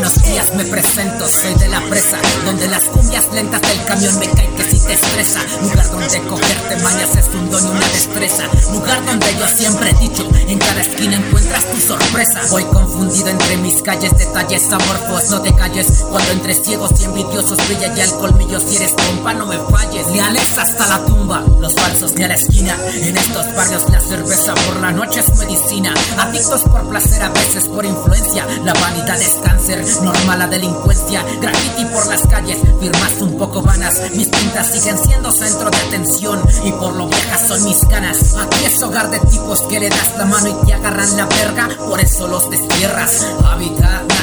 días me presento, soy de la presa, donde las cumbias lentas del camión me caen estresa. Lugar donde cogerte mañas es un don y una destreza. Lugar donde yo siempre he dicho, en cada esquina encuentras tu sorpresa. Voy confundido entre mis calles, detalles amorfos, no te calles. Cuando entre ciegos y envidiosos brilla ya el colmillo, si eres compa no me falles. Leales hasta la tumba, los falsos ni a la esquina. En estos barrios la cerveza por la noche es medicina. Adictos por placer, a veces por influencia. La vanidad es cáncer, normal la delincuencia. Graffiti por las calles, firmas un poco vanas. Mis pintas siguen siendo centro de atención y por lo viejas son mis canas. Aquí es hogar de tipos que le das la mano y te agarran la verga, por eso los destierras. Hábitat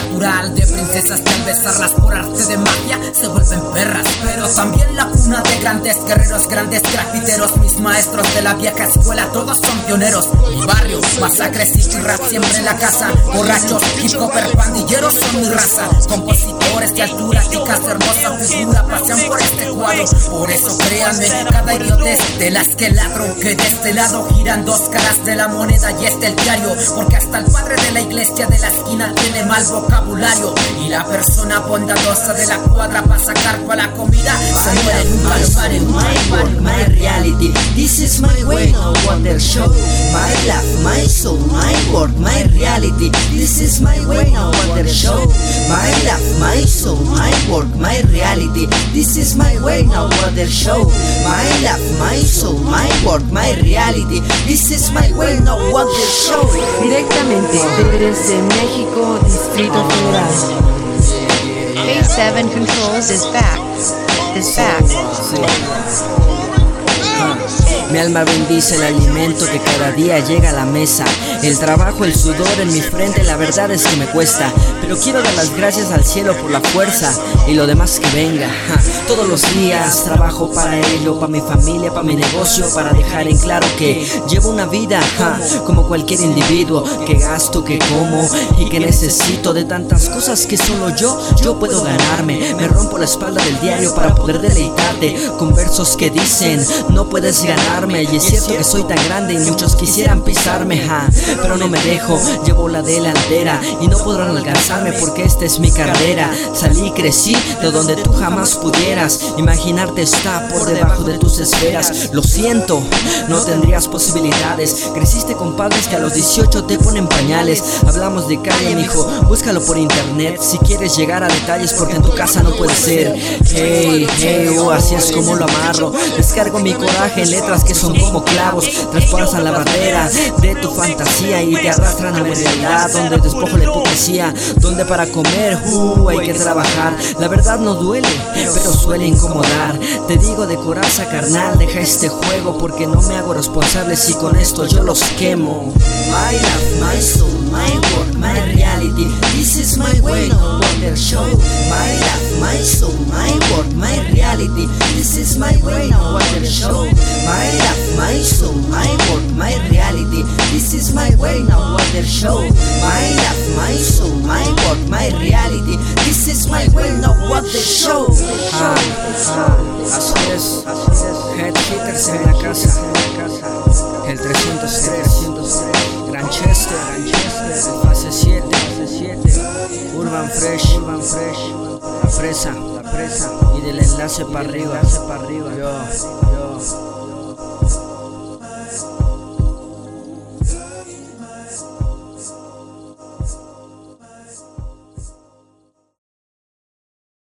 que al besarlas por arte de magia se vuelven perras. Pero también la cuna de grandes guerreros, grandes grafiteros, mis maestros de la vieja escuela, todos son pioneros. Mi barrio, masacres y rap siempre en la casa. Borrachos, hip hopper, pandilleros son mi raza. Compositores de altura, chicas hermosas, figura, pasan por este cuadro. Por eso créanme, cada idiotez de las que ladro, que de este lado giran dos caras de la moneda y este el diario. Porque hasta el padre de la iglesia de la esquina tiene mal vocabulario. La persona bondadosa de la cuadra para sacar para la comida se muere en un calvario. My world, my reality. This is my way, no wonder show. My life, my soul, my world, my reality. This is my way, no wonder show. My life, my soul, my work, my reality. This is my way, no wonder show. My life, my soul, my work, my reality. This is my way, no wonder show. Directamente desde México, Distrito Federal. K7 Controls is back. Is back. Mi alma bendice el alimento que cada día llega a la mesa. El trabajo, el sudor en mi frente, la verdad es que me cuesta. Pero quiero dar las gracias al cielo por la fuerza y lo demás que venga. Todos los días trabajo para ello, para mi familia, para mi negocio, para dejar en claro que llevo una vida como cualquier individuo. Que gasto, que como y que necesito de tantas cosas que solo yo, yo puedo ganarme. Me rompo la espalda del diario para poder deleitarte con versos que dicen no puedes ganar y es cierto que soy tan grande y muchos quisieran pisarme, ja, pero no me dejo, llevo la delantera y no podrán alcanzarme porque esta es mi carrera. Salí crecí de donde tú jamás pudieras. Imaginarte está por debajo de tus esferas. Lo siento, no tendrías posibilidades. Creciste con padres que a los 18 te ponen pañales. Hablamos de calle, mijo, búscalo por internet si quieres llegar a detalles porque en tu casa no puede ser. Hey, hey, oh, así es como lo amarro. Descargo mi coraje en letras que son como clavos, traspasan la barrera de tu fantasía y te arrastran a la realidad donde despojo la hipocresía, donde para comer uh, hay que trabajar. La verdad no duele, pero suele incomodar. Te digo de coraza carnal, deja este juego porque no me hago responsable si con esto yo los quemo. My life, my soul, my work, my reality. This is my way, no wonder show. My life, my soul, my work, my reality. This is my way, no wonder show. My life, my soul, my work, my reality. This is my way, no wonder show. My life, my soul, my work, my reality. This is my way, no wonder show. Ah, así es, Head hitters en la casa. El 303, Granchester, fase 7, Urban Fresh, Urban Fresh, presa, la presa, y del enlace para arriba, yo, yo.